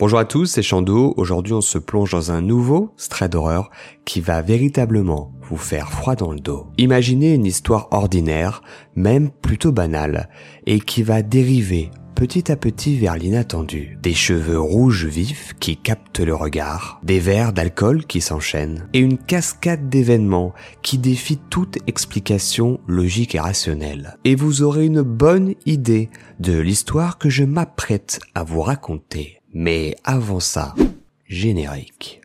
Bonjour à tous, c'est Chando. Aujourd'hui, on se plonge dans un nouveau stray d'horreur qui va véritablement vous faire froid dans le dos. Imaginez une histoire ordinaire, même plutôt banale, et qui va dériver petit à petit vers l'inattendu. Des cheveux rouges vifs qui captent le regard, des verres d'alcool qui s'enchaînent, et une cascade d'événements qui défient toute explication logique et rationnelle. Et vous aurez une bonne idée de l'histoire que je m'apprête à vous raconter. Mais avant ça, générique.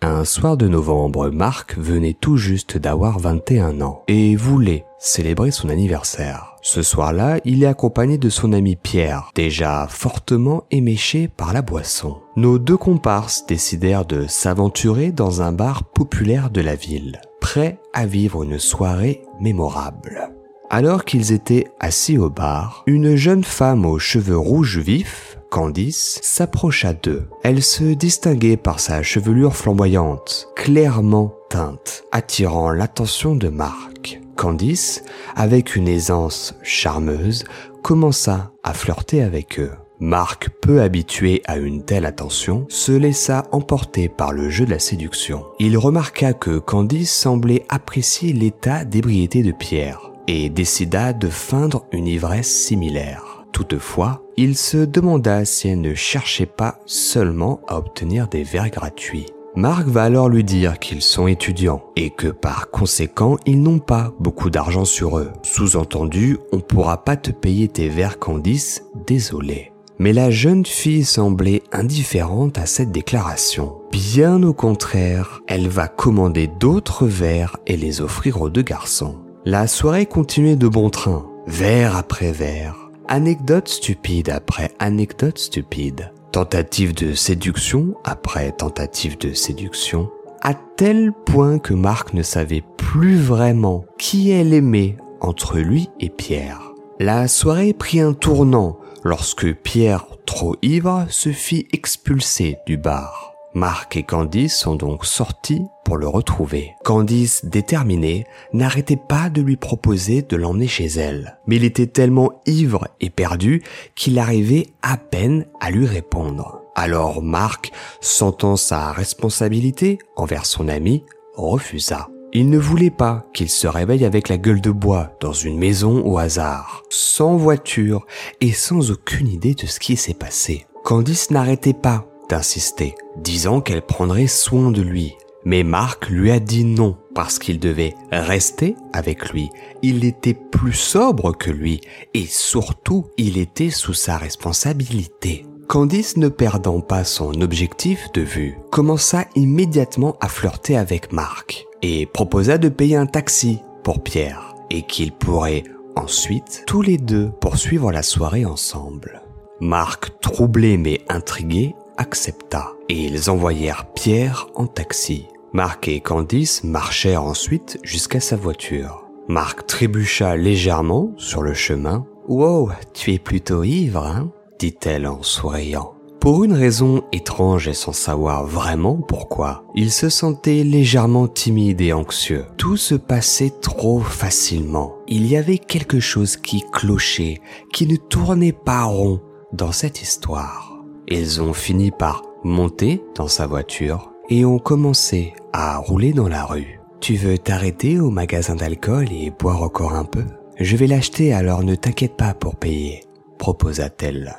Un soir de novembre, Marc venait tout juste d'avoir 21 ans et voulait célébrer son anniversaire. Ce soir-là, il est accompagné de son ami Pierre, déjà fortement éméché par la boisson. Nos deux comparses décidèrent de s'aventurer dans un bar populaire de la ville, prêts à vivre une soirée mémorable. Alors qu'ils étaient assis au bar, une jeune femme aux cheveux rouges vifs Candice s'approcha d'eux. Elle se distinguait par sa chevelure flamboyante, clairement teinte, attirant l'attention de Marc. Candice, avec une aisance charmeuse, commença à flirter avec eux. Marc, peu habitué à une telle attention, se laissa emporter par le jeu de la séduction. Il remarqua que Candice semblait apprécier l'état d'ébriété de Pierre et décida de feindre une ivresse similaire. Toutefois, il se demanda si elle ne cherchait pas seulement à obtenir des verres gratuits. Marc va alors lui dire qu'ils sont étudiants et que par conséquent ils n'ont pas beaucoup d'argent sur eux. Sous-entendu, on pourra pas te payer tes verres Candice, désolé. Mais la jeune fille semblait indifférente à cette déclaration. Bien au contraire, elle va commander d'autres verres et les offrir aux deux garçons. La soirée continuait de bon train, verre après verre anecdote stupide après anecdote stupide, tentative de séduction après tentative de séduction, à tel point que Marc ne savait plus vraiment qui elle aimait entre lui et Pierre. La soirée prit un tournant lorsque Pierre, trop ivre, se fit expulser du bar. Marc et Candice sont donc sortis pour le retrouver. Candice, déterminée, n'arrêtait pas de lui proposer de l'emmener chez elle. Mais il était tellement ivre et perdu qu'il arrivait à peine à lui répondre. Alors Marc, sentant sa responsabilité envers son ami, refusa. Il ne voulait pas qu'il se réveille avec la gueule de bois dans une maison au hasard, sans voiture et sans aucune idée de ce qui s'est passé. Candice n'arrêtait pas d'insister, disant qu'elle prendrait soin de lui. Mais Marc lui a dit non parce qu'il devait rester avec lui. Il était plus sobre que lui et surtout il était sous sa responsabilité. Candice, ne perdant pas son objectif de vue, commença immédiatement à flirter avec Marc et proposa de payer un taxi pour Pierre et qu'ils pourraient ensuite tous les deux poursuivre la soirée ensemble. Marc, troublé mais intrigué, accepta et ils envoyèrent Pierre en taxi. Marc et Candice marchèrent ensuite jusqu'à sa voiture. Marc trébucha légèrement sur le chemin. Wow, tu es plutôt ivre, hein dit-elle en souriant. Pour une raison étrange et sans savoir vraiment pourquoi, il se sentait légèrement timide et anxieux. Tout se passait trop facilement. Il y avait quelque chose qui clochait, qui ne tournait pas rond dans cette histoire. Ils ont fini par monter dans sa voiture et ont commencé à rouler dans la rue. Tu veux t'arrêter au magasin d'alcool et boire encore un peu? Je vais l'acheter alors ne t'inquiète pas pour payer, proposa-t-elle.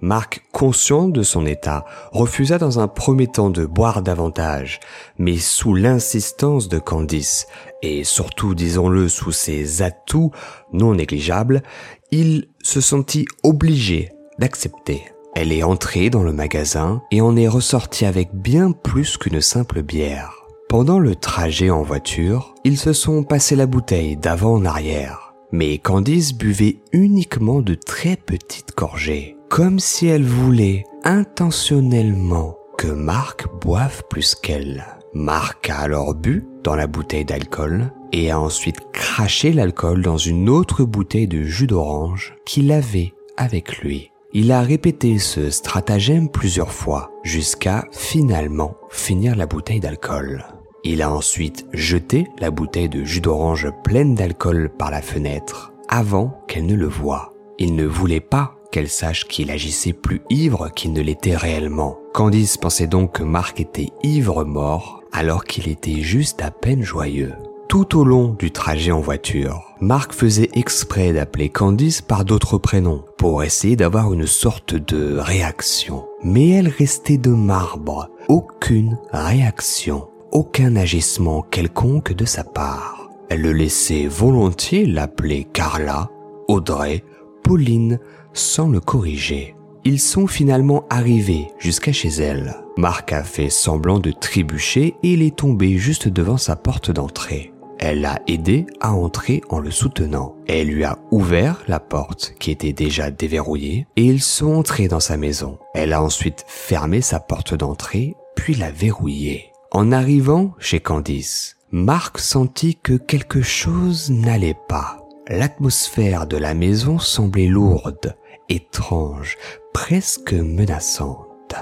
Marc, conscient de son état, refusa dans un premier temps de boire davantage, mais sous l'insistance de Candice, et surtout, disons-le, sous ses atouts non négligeables, il se sentit obligé d'accepter. Elle est entrée dans le magasin et en est ressortie avec bien plus qu'une simple bière. Pendant le trajet en voiture, ils se sont passés la bouteille d'avant en arrière. Mais Candice buvait uniquement de très petites gorgées, comme si elle voulait intentionnellement que Marc boive plus qu'elle. Marc a alors bu dans la bouteille d'alcool et a ensuite craché l'alcool dans une autre bouteille de jus d'orange qu'il avait avec lui. Il a répété ce stratagème plusieurs fois jusqu'à finalement finir la bouteille d'alcool. Il a ensuite jeté la bouteille de jus d'orange pleine d'alcool par la fenêtre avant qu'elle ne le voie. Il ne voulait pas qu'elle sache qu'il agissait plus ivre qu'il ne l'était réellement. Candice pensait donc que Marc était ivre mort alors qu'il était juste à peine joyeux. Tout au long du trajet en voiture, Marc faisait exprès d'appeler Candice par d'autres prénoms pour essayer d'avoir une sorte de réaction. Mais elle restait de marbre. Aucune réaction. Aucun agissement quelconque de sa part. Elle le laissait volontiers l'appeler Carla, Audrey, Pauline, sans le corriger. Ils sont finalement arrivés jusqu'à chez elle. Marc a fait semblant de trébucher et il est tombé juste devant sa porte d'entrée. Elle l'a aidé à entrer en le soutenant. Elle lui a ouvert la porte qui était déjà déverrouillée et ils sont entrés dans sa maison. Elle a ensuite fermé sa porte d'entrée puis l'a verrouillée. En arrivant chez Candice, Marc sentit que quelque chose n'allait pas. L'atmosphère de la maison semblait lourde, étrange, presque menaçante.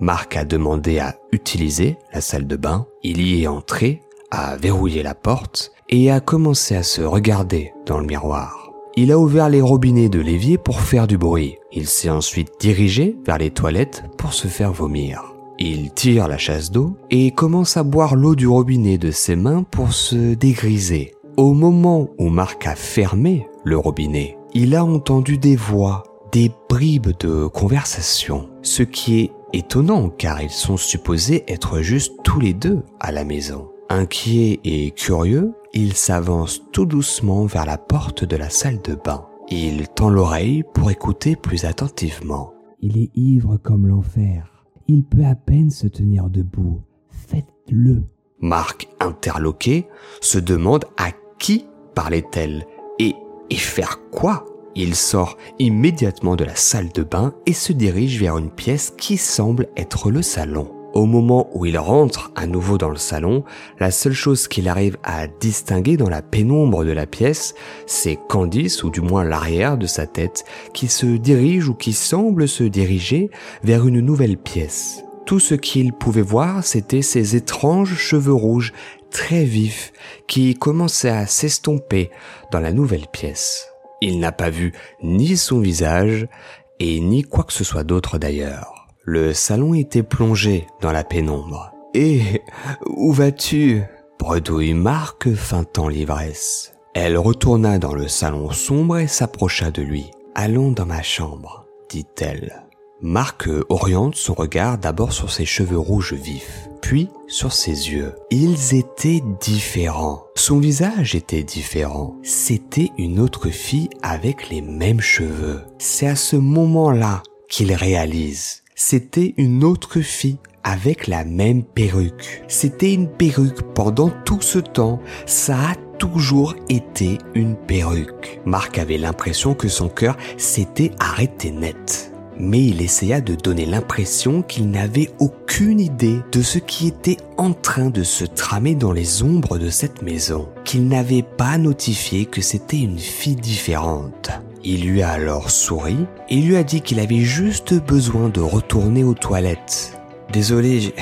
Marc a demandé à utiliser la salle de bain. Il y est entré a verrouillé la porte et a commencé à se regarder dans le miroir. Il a ouvert les robinets de l'évier pour faire du bruit. Il s'est ensuite dirigé vers les toilettes pour se faire vomir. Il tire la chasse d'eau et commence à boire l'eau du robinet de ses mains pour se dégriser. Au moment où Marc a fermé le robinet, il a entendu des voix, des bribes de conversation, ce qui est étonnant car ils sont supposés être juste tous les deux à la maison. Inquiet et curieux, il s'avance tout doucement vers la porte de la salle de bain. Il tend l'oreille pour écouter plus attentivement. Il est ivre comme l'enfer. Il peut à peine se tenir debout. Faites-le. Marc, interloqué, se demande à qui parlait-elle et, et faire quoi? Il sort immédiatement de la salle de bain et se dirige vers une pièce qui semble être le salon. Au moment où il rentre à nouveau dans le salon, la seule chose qu'il arrive à distinguer dans la pénombre de la pièce, c'est Candice, ou du moins l'arrière de sa tête, qui se dirige ou qui semble se diriger vers une nouvelle pièce. Tout ce qu'il pouvait voir, c'était ses étranges cheveux rouges très vifs qui commençaient à s'estomper dans la nouvelle pièce. Il n'a pas vu ni son visage et ni quoi que ce soit d'autre d'ailleurs. Le salon était plongé dans la pénombre. Et où vas-tu? Bredouille Marc feintant l'ivresse. Elle retourna dans le salon sombre et s'approcha de lui. Allons dans ma chambre, dit-elle. Marc oriente son regard d'abord sur ses cheveux rouges vifs, puis sur ses yeux. Ils étaient différents. Son visage était différent. C'était une autre fille avec les mêmes cheveux. C'est à ce moment-là qu'il réalise c'était une autre fille avec la même perruque. C'était une perruque pendant tout ce temps. Ça a toujours été une perruque. Marc avait l'impression que son cœur s'était arrêté net. Mais il essaya de donner l'impression qu'il n'avait aucune idée de ce qui était en train de se tramer dans les ombres de cette maison, qu'il n'avait pas notifié que c'était une fille différente. Il lui a alors souri et lui a dit qu'il avait juste besoin de retourner aux toilettes. Désolé,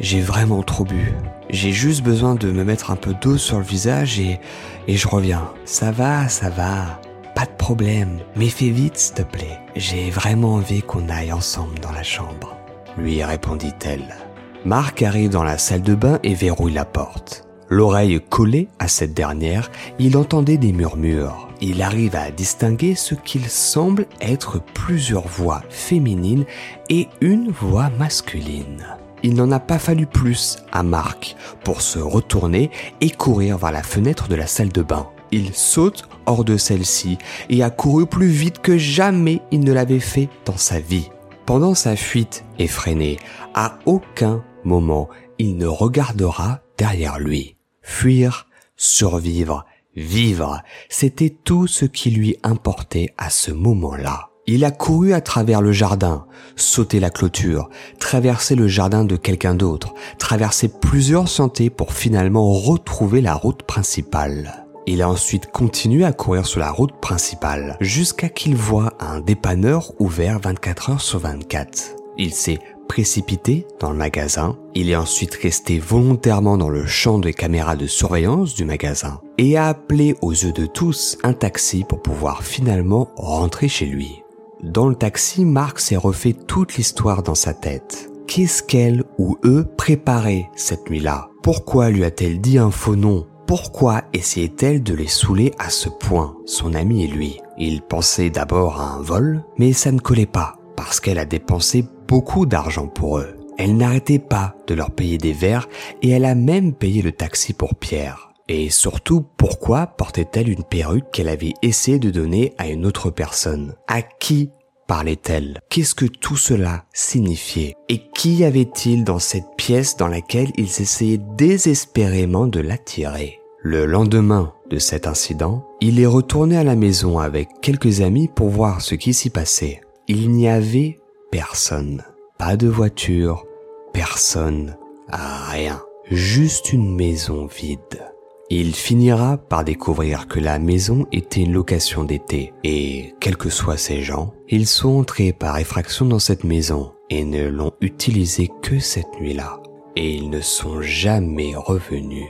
j'ai vraiment trop bu. J'ai juste besoin de me mettre un peu d'eau sur le visage et, et je reviens. Ça va, ça va. Pas de problème. Mais fais vite, s'il te plaît. J'ai vraiment envie qu'on aille ensemble dans la chambre. Lui répondit-elle. Marc arrive dans la salle de bain et verrouille la porte. L'oreille collée à cette dernière, il entendait des murmures. Il arrive à distinguer ce qu'il semble être plusieurs voix féminines et une voix masculine. Il n'en a pas fallu plus à Marc pour se retourner et courir vers la fenêtre de la salle de bain. Il saute hors de celle-ci et a couru plus vite que jamais il ne l'avait fait dans sa vie. Pendant sa fuite effrénée, à aucun moment il ne regardera derrière lui. Fuir, survivre, vivre, c'était tout ce qui lui importait à ce moment-là. Il a couru à travers le jardin, sauté la clôture, traversé le jardin de quelqu'un d'autre, traversé plusieurs sentiers pour finalement retrouver la route principale. Il a ensuite continué à courir sur la route principale jusqu'à qu'il voit un dépanneur ouvert 24 heures sur 24. Il s'est précipité dans le magasin, il est ensuite resté volontairement dans le champ des caméras de surveillance du magasin et a appelé aux yeux de tous un taxi pour pouvoir finalement rentrer chez lui. Dans le taxi, Marc s'est refait toute l'histoire dans sa tête. Qu'est-ce qu'elle ou eux préparaient cette nuit-là? Pourquoi lui a-t-elle dit un faux nom? Pourquoi essayait-elle de les saouler à ce point, son ami et lui? Il pensait d'abord à un vol, mais ça ne collait pas, parce qu'elle a dépensé beaucoup d'argent pour eux. Elle n'arrêtait pas de leur payer des verres et elle a même payé le taxi pour Pierre. Et surtout, pourquoi portait-elle une perruque qu'elle avait essayé de donner à une autre personne? À qui parlait-elle? Qu'est-ce que tout cela signifiait? Et qui avait-il dans cette pièce dans laquelle ils essayaient désespérément de l'attirer? Le lendemain de cet incident, il est retourné à la maison avec quelques amis pour voir ce qui s'y passait. Il n'y avait personne. Pas de voiture, personne, rien. Juste une maison vide. Il finira par découvrir que la maison était une location d'été et, quels que soient ces gens, ils sont entrés par effraction dans cette maison et ne l'ont utilisée que cette nuit-là. Et ils ne sont jamais revenus.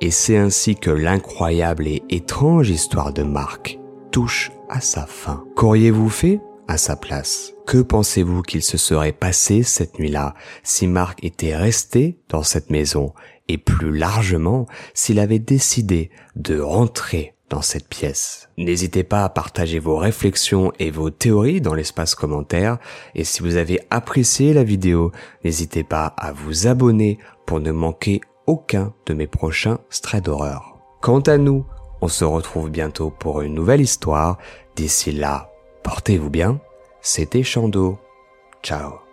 Et c'est ainsi que l'incroyable et étrange histoire de Marc touche à sa fin. Qu'auriez-vous fait à sa place Que pensez-vous qu'il se serait passé cette nuit-là si Marc était resté dans cette maison et plus largement s'il avait décidé de rentrer dans cette pièce? N'hésitez pas à partager vos réflexions et vos théories dans l'espace commentaire et si vous avez apprécié la vidéo, n'hésitez pas à vous abonner pour ne manquer aucun de mes prochains straits d'horreur. Quant à nous, on se retrouve bientôt pour une nouvelle histoire. D'ici là, portez-vous bien. C'était Chando. Ciao.